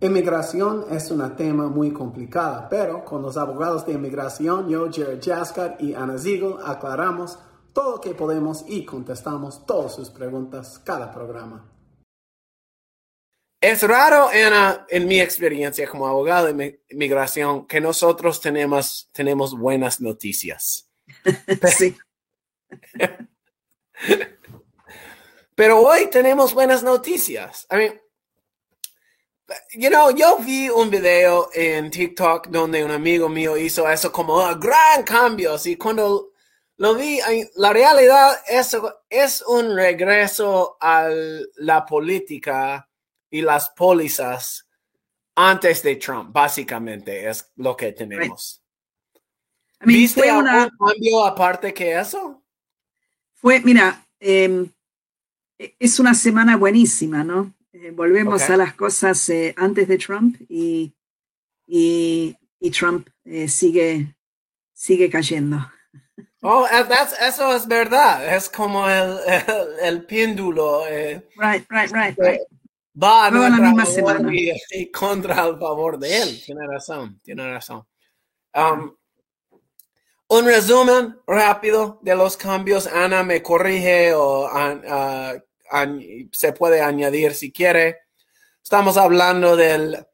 Inmigración es un tema muy complicado, pero con los abogados de inmigración, yo, Jared Jaskar y Ana Ziegel, aclaramos todo lo que podemos y contestamos todas sus preguntas cada programa. Es raro, Ana, en mi experiencia como abogado de inmigración, que nosotros tenemos, tenemos buenas noticias. sí. Pero hoy tenemos buenas noticias. I mean, You know, yo vi un video en TikTok donde un amigo mío hizo eso como un gran cambio. Y cuando lo vi, la realidad es, es un regreso a la política y las pólizas antes de Trump, básicamente, es lo que tenemos. ¿Viste algún cambio aparte que eso? Fue, mira, em, es una semana buenísima, ¿no? Eh, volvemos a las cosas eh, antes de Trump y, y, Trump eh, sigue, sigue cayendo. Oh, eso es verdad. Es como el, el, péndulo. right, right, right, right. Va a la misma semana. Y, contra el favor de él. Tiene razón, tiene razón. Um, un resumen rápido de los cambios. Ana me corrige o uh, se puede añadir si quiere. Estamos hablando del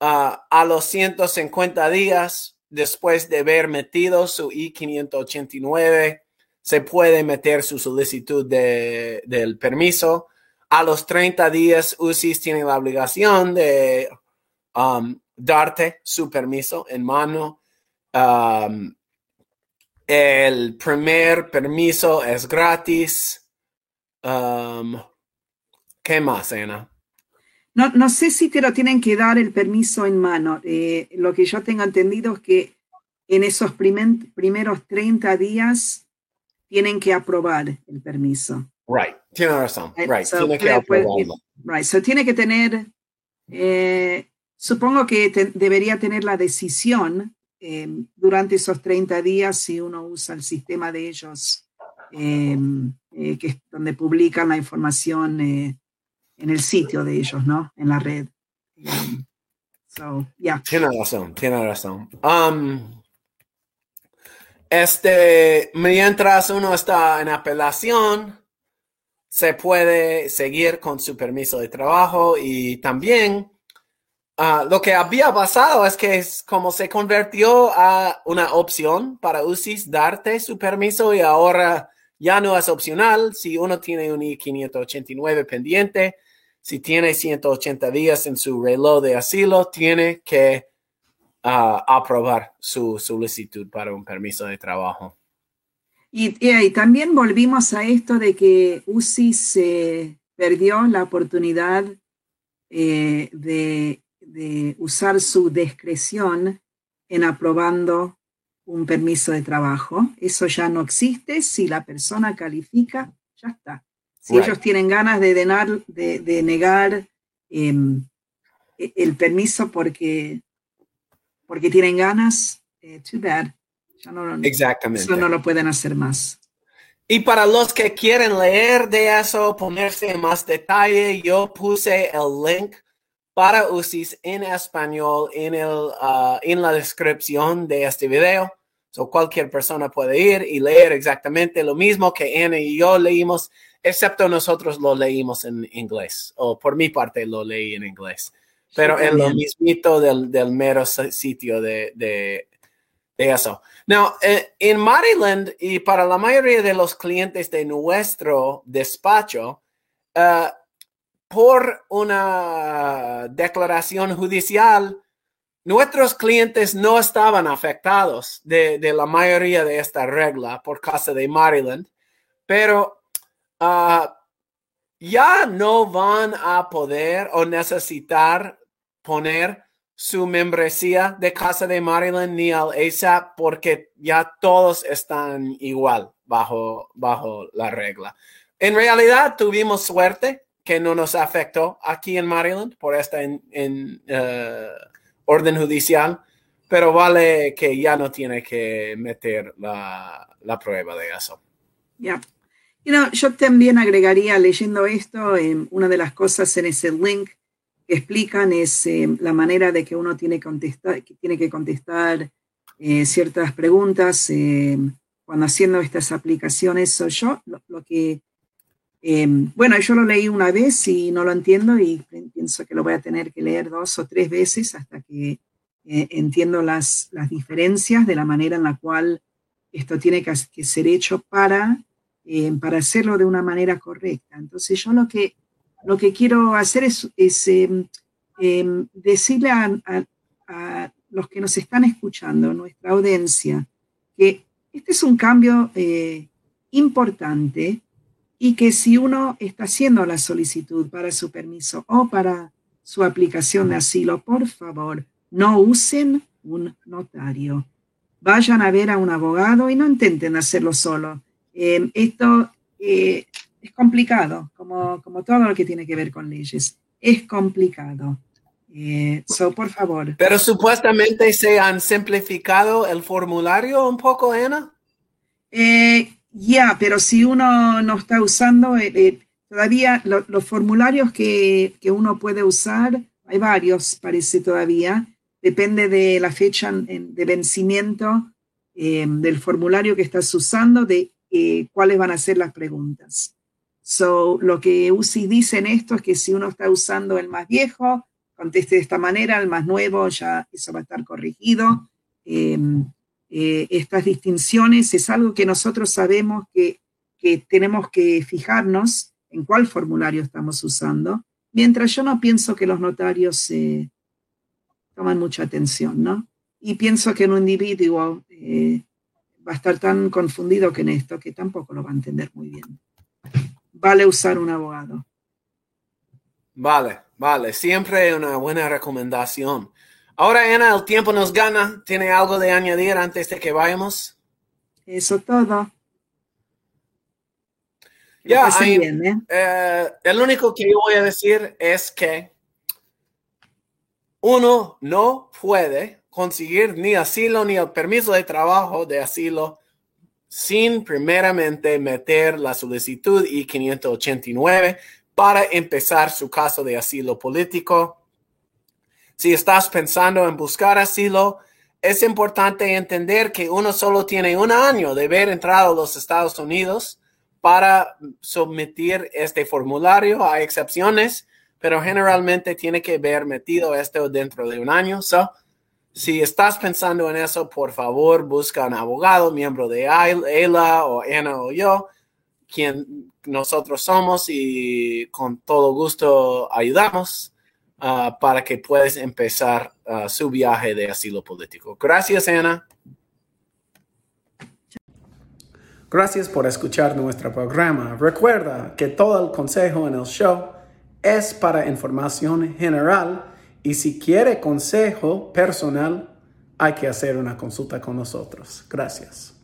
ah, a los 150 días después de haber metido su I-589, se puede meter su solicitud de, del permiso. A los 30 días, UCIS tiene la obligación de um, darte su permiso en mano. Um, el primer permiso es gratis. Um, ¿Qué más, Ana? No, no sé si te lo tienen que dar el permiso en mano. Eh, lo que yo tengo entendido es que en esos primeros 30 días tienen que aprobar el permiso. Right, tiene razón. Eh, right, tiene que aprobarlo. Right, so tiene que tener, eh, supongo que debería tener la decisión durante esos 30 días si uno usa el sistema de ellos eh, que es donde publican la información eh, en el sitio de ellos, ¿no? En la red. so, yeah. Tiene razón, tiene razón. Um, este, mientras uno está en apelación, se puede seguir con su permiso de trabajo y también uh, lo que había pasado es que es como se convirtió a una opción para UCIS darte su permiso y ahora ya no es opcional si uno tiene un I-589 pendiente. Si tiene 180 días en su reloj de asilo, tiene que ah, aprobar su solicitud para un permiso de trabajo. Y, también volvimos a esto de que UCI se perdió la oportunidad eh, de, de usar su discreción en aprobando un permiso de trabajo. Eso ya no existe. Si la persona califica, ya está. Si ellos tienen ganas de, de, negar em, e, el permiso porque, porque tienen ganas, eh, too bad. Ya no, Exactamente. Eso no lo pueden hacer más. Y para los que quieren leer de eso, ponerse en más detalle, yo puse el link para UCIS en español en, el, uh, en la descripción de este video. So cualquier persona puede ir y leer exactamente lo mismo que Ana y yo leímos, excepto nosotros lo leímos en inglés, o por mi parte lo leí en inglés, pero en lo mismito del, del mero sitio de, de, eso. Now, eh, en Maryland y para la mayoría de los clientes de nuestro despacho, uh, por una declaración judicial, Nuestros clientes no estaban afectados de, la mayoría de esta regla por causa de Maryland, pero ah, ya no van a poder o necesitar poner su membresía de Casa de Maryland ni al ASAP porque ya todos están igual bajo, bajo la regla. En realidad tuvimos suerte que no nos afectó aquí en Maryland por esta en, eh, orden judicial, pero vale que ya no tiene que meter la, la prueba de eso. Ya. You know, yo también agregaría leyendo esto, en una de las cosas en ese link que explican es eh, la manera de que uno tiene, contestar, que, tiene que contestar eh, ciertas preguntas cuando haciendo estas aplicaciones. So yo lo, que, bueno, yo lo leí una vez y no lo entiendo y pienso que lo voy a tener que leer dos o tres veces hasta que entiendo las, las diferencias de la manera en la cual esto tiene que, ser hecho para, para hacerlo de una manera correcta. Entonces yo lo que lo que quiero hacer es, em, em, decirle a, los que nos están escuchando, nuestra audiencia, que este es un cambio eh, importante y que si uno está haciendo la solicitud para su permiso o para su aplicación de asilo, por favor, no usen un notario. Vayan a ver a un abogado y no intenten hacerlo solo. Em, esto eh, es complicado, como, como todo lo que tiene que ver con leyes. Es complicado. Eh, so, por favor. Pero supuestamente se han simplificado el formulario un poco, Ana. Eh, ya, pero si uno no está usando, eh, todavía los formularios que, que, uno puede usar, hay varios, parece todavía, depende de la fecha de vencimiento del formulario que estás usando, de cuáles van a ser las preguntas. So, lo que UCI dice en esto es que si uno está usando el más viejo, conteste de esta manera, el más nuevo, ya eso va a estar corregido. Em, eh, estas distinciones es algo que nosotros sabemos que, tenemos que fijarnos en cuál formulario estamos usando, mientras yo no pienso que los notarios eh, toman mucha atención, ¿no? Y pienso que un individuo eh, va a estar tan confundido que en esto que tampoco lo va a entender muy bien vale usar un abogado. Vale, vale, siempre una buena recomendación. Ahora, Ana, el tiempo nos gana. ¿Tiene algo de añadir antes de que vayamos? Eso todo. Ya, ¿eh? Eh, el único que yo voy a decir es que uno no puede conseguir ni asilo ni el permiso de trabajo de asilo sin primeramente meter la solicitud I-589 para empezar su caso de asilo político. Si estás pensando en buscar asilo, es importante entender que uno solo tiene un año de haber entrado a los Estados Unidos para someter este formulario. Hay excepciones, pero generalmente tiene que haber metido esto dentro de un año. So, si estás pensando en eso, por favor, busca un abogado, miembro de Ayla o Ana o yo, quien nosotros somos y con todo gusto ayudamos uh, para que puedas empezar uh, su viaje de asilo político. Gracias, Ana. Gracias por escuchar nuestro programa. Recuerda que todo el consejo en el show es para información general y si quiere consejo personal, hay que hacer una consulta con nosotros. Gracias.